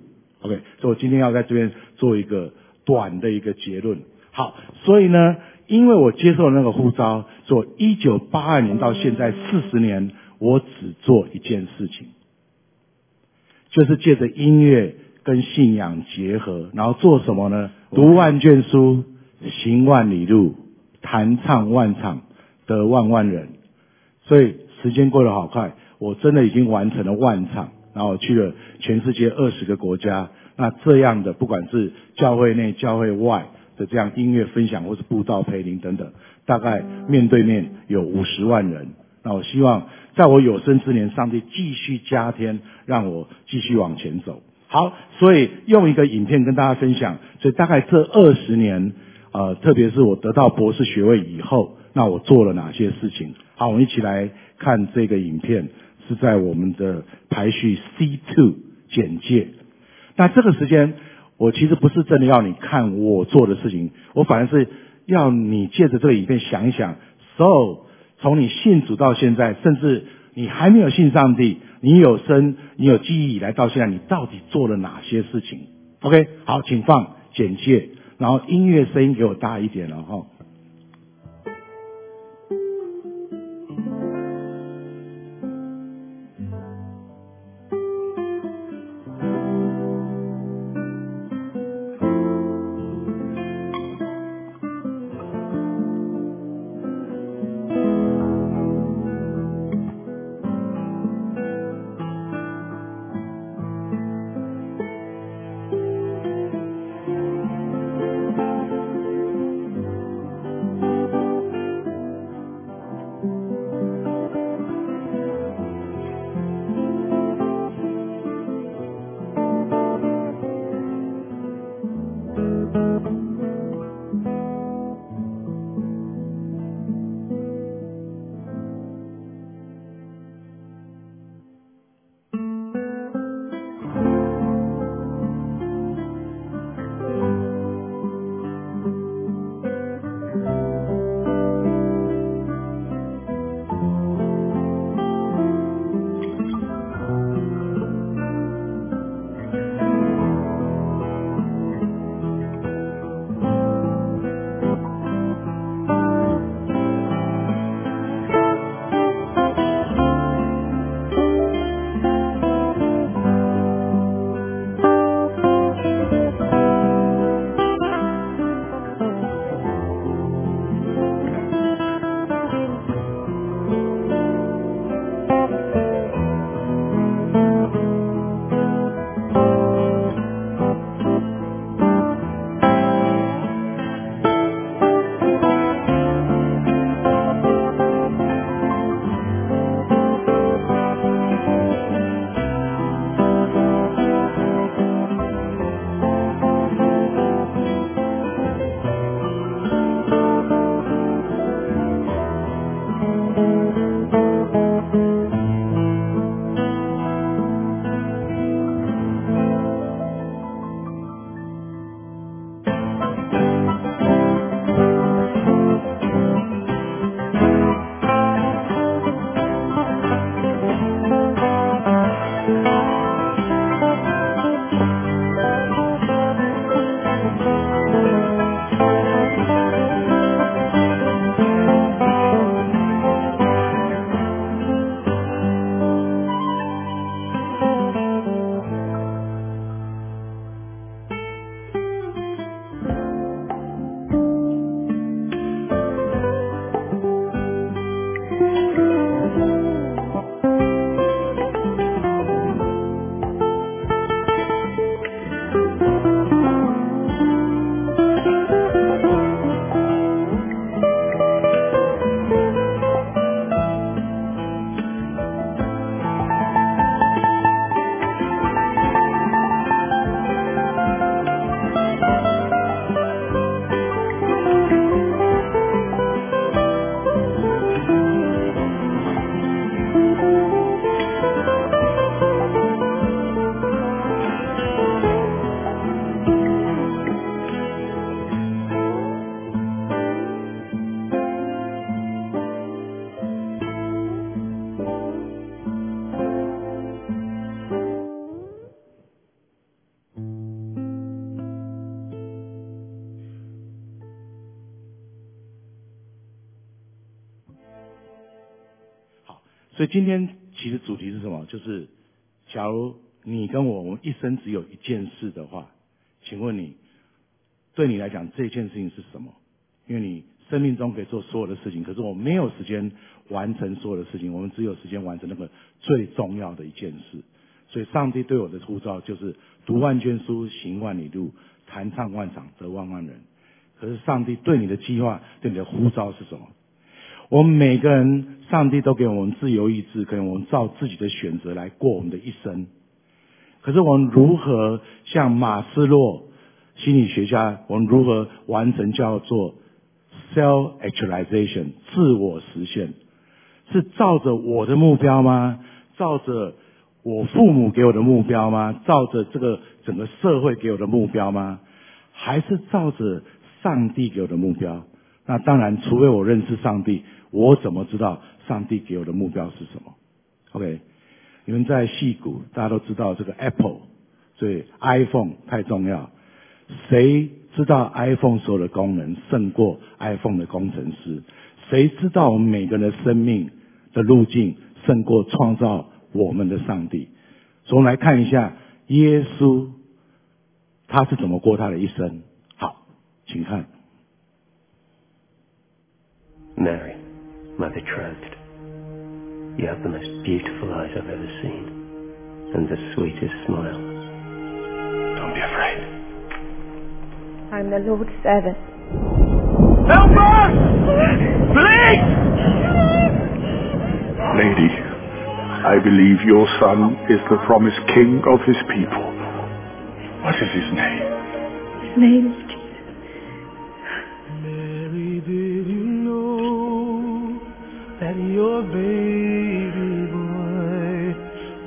OK，所以我今天要在这边做一个短的一个结论。好，所以呢，因为我接受那个呼召，做一九八二年到现在四十年，我只做一件事情，就是借着音乐跟信仰结合，然后做什么呢？读万卷书，行万里路。弹唱万场得万万人，所以时间过得好快，我真的已经完成了万场，然后去了全世界二十个国家。那这样的不管是教会内、教会外的这样音乐分享，或是布道陪灵等等，大概面对面有五十万人。那我希望在我有生之年，上帝继续加添，让我继续往前走。好，所以用一个影片跟大家分享。所以大概这二十年。呃，特别是我得到博士学位以后，那我做了哪些事情？好，我们一起来看这个影片，是在我们的排序 C two 简介。那这个时间，我其实不是真的要你看我做的事情，我反而是要你借着这个影片想一想，So 从你信主到现在，甚至你还没有信上帝，你有生你有记忆以来到现在，你到底做了哪些事情？OK，好，请放简介。然后音乐声音给我大一点了哈。今天其实主题是什么？就是假如你跟我，我们一生只有一件事的话，请问你，对你来讲这件事情是什么？因为你生命中可以做所有的事情，可是我没有时间完成所有的事情，我们只有时间完成那个最重要的一件事。所以上帝对我的呼召就是读万卷书，行万里路，弹唱万场，得万万人。可是上帝对你的计划，对你的呼召是什么？我们每个人，上帝都给我们自由意志，给我们照自己的选择来过我们的一生。可是我们如何像马斯洛心理学家，我们如何完成叫做 self actualization 自我实现？是照着我的目标吗？照着我父母给我的目标吗？照着这个整个社会给我的目标吗？还是照着上帝给我的目标？那当然，除非我认识上帝，我怎么知道上帝给我的目标是什么？OK，你们在戏谷，大家都知道这个 Apple，所以 iPhone 太重要。谁知道 iPhone 所有的功能胜过 iPhone 的工程师？谁知道我们每个人的生命的路径胜过创造我们的上帝？所以我们来看一下耶稣他是怎么过他的一生。好，请看。Mary, my betrothed, you have the most beautiful eyes I've ever seen, and the sweetest smile. Don't be afraid. I'm the Lord's servant. Help us! Please! Lady, I believe your son is the promised king of his people. What is his name? His name your baby boy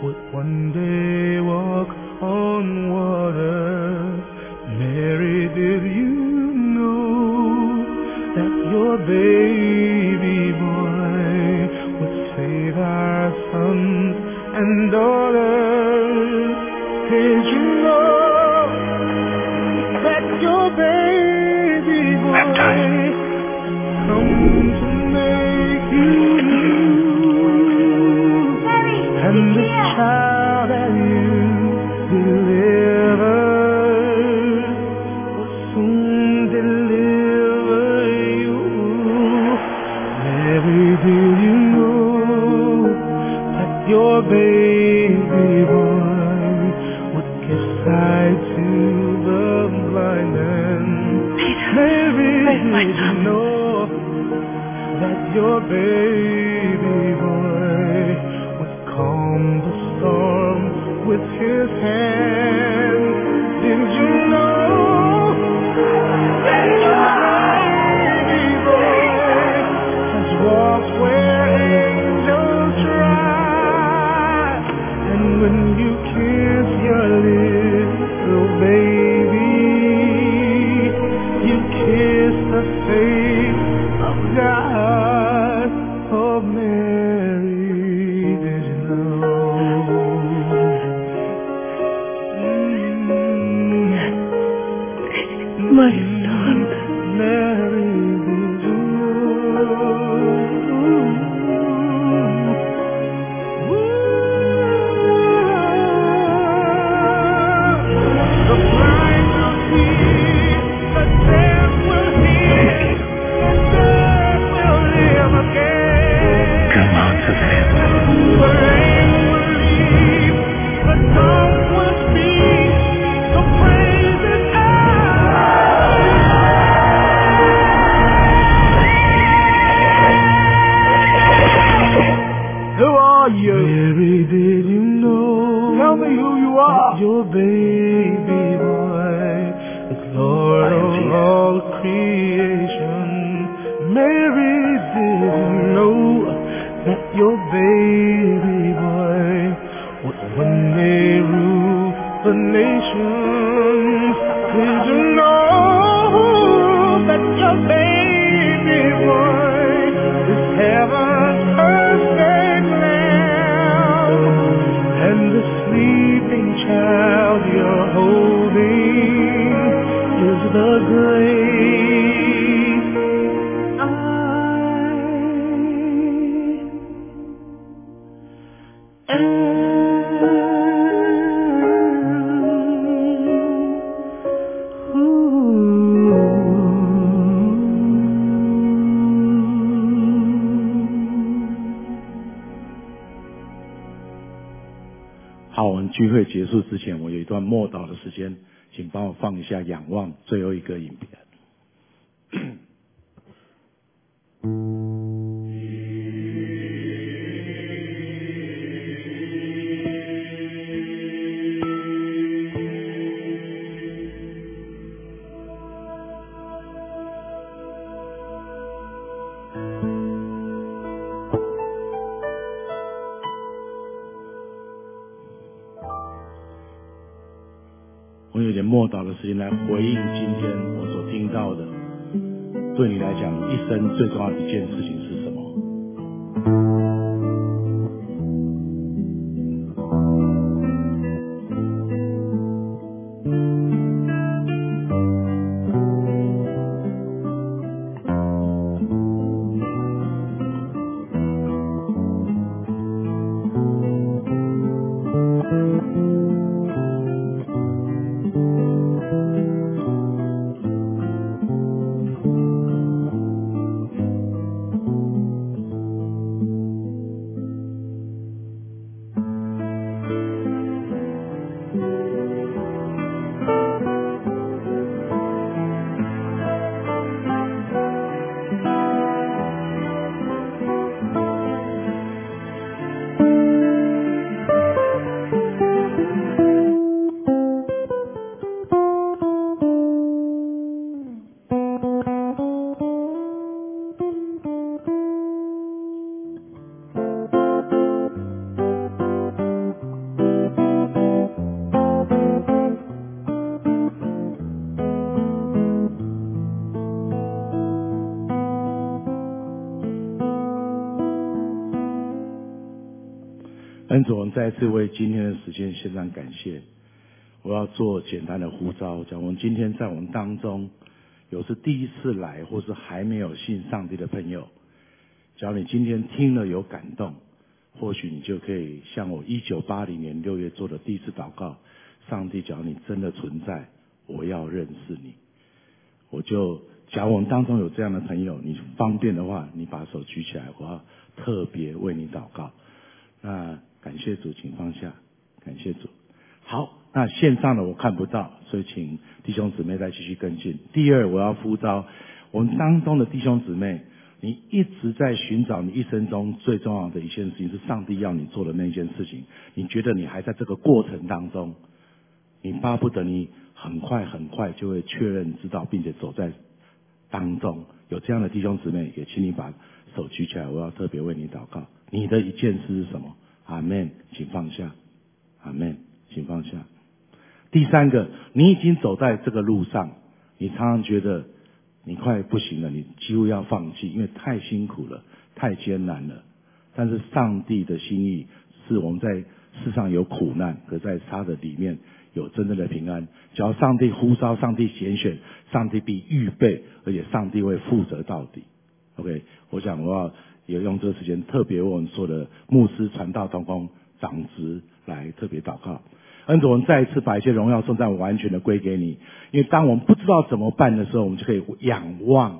would one day walk on water? Mary, did you know that your baby boy would save our sons and daughters? Did you know that your baby boy come to make you baby boy is Lord of all creation. Mary, did you know that your baby boy would one day rule the nations? 结束之前，我有一段默祷的时间，请帮我放一下《仰望》最后一个影片。最重要的一件事情。次为今天的时间献上感谢。我要做简单的呼召，讲我们今天在我们当中，有是第一次来，或是还没有信上帝的朋友，只要你今天听了有感动，或许你就可以像我一九八零年六月做的第一次祷告，上帝，只要你真的存在，我要认识你。我就假如我们当中有这样的朋友，你方便的话，你把手举起来，我要特别为你祷告。那感谢主，请放下，感谢主。好，那线上的我看不到，所以请弟兄姊妹再继续跟进。第二，我要呼召我们当中的弟兄姊妹，你一直在寻找你一生中最重要的一件事情，是上帝要你做的那件事情。你觉得你还在这个过程当中，你巴不得你很快很快就会确认知道，并且走在当中。有这样的弟兄姊妹，也请你把手举起来，我要特别为你祷告。你的一件事是什么？阿门，请放下。阿门，请放下。第三个，你已经走在这个路上，你常常觉得你快不行了，你几乎要放弃，因为太辛苦了，太艰难了。但是上帝的心意是我们在世上有苦难，可在他的里面有真正的平安。只要上帝呼召，上帝拣选，上帝必预备，而且上帝会负责到底。OK，我想我要。也用这个时间特别为我们说的牧师、传道、同工、长职来特别祷告。恩主，我们再一次把一些荣耀、颂赞完全的归给你。因为当我们不知道怎么办的时候，我们就可以仰望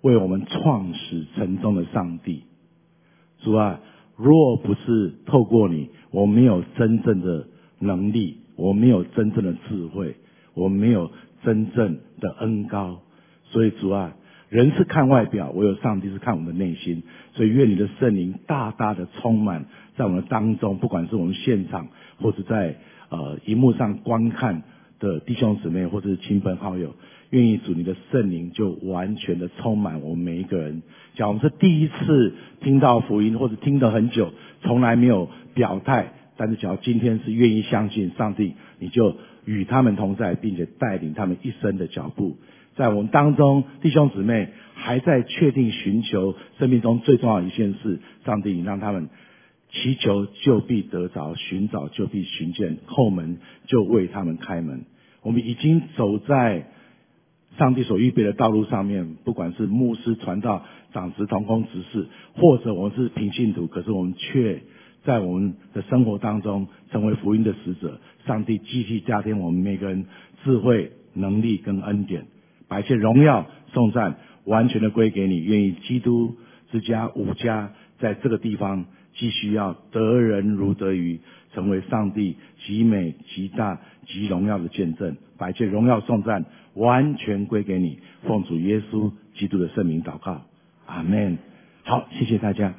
为我们创始成终的上帝。主啊，若不是透过你，我没有真正的能力，我没有真正的智慧，我没有真正的恩高。所以主啊。人是看外表，唯有上帝是看我们的内心。所以愿你的圣灵大大的充满在我们当中，不管是我们现场或者在呃荧幕上观看的弟兄姊妹或者是亲朋好友，愿意主你的圣灵就完全的充满我们每一个人。假如我们是第一次听到福音，或者听得很久，从来没有表态，但是只要今天是愿意相信上帝，你就与他们同在，并且带领他们一生的脚步。在我们当中，弟兄姊妹还在确定寻求生命中最重要一件事，上帝让他们祈求就必得着，寻找就必寻见，后门就为他们开门。我们已经走在上帝所预备的道路上面，不管是牧师传道、长职同工执事，或者我们是平信徒，可是我们却在我们的生活当中成为福音的使者。上帝继续加添我们每个人智慧、能力跟恩典。把一切荣耀颂赞完全的归给你，愿意基督之家五家在这个地方继续要得人如得鱼，成为上帝极美、极大、极荣耀的见证，把一切荣耀颂赞完全归给你。奉主耶稣基督的圣名祷告，阿门。好，谢谢大家。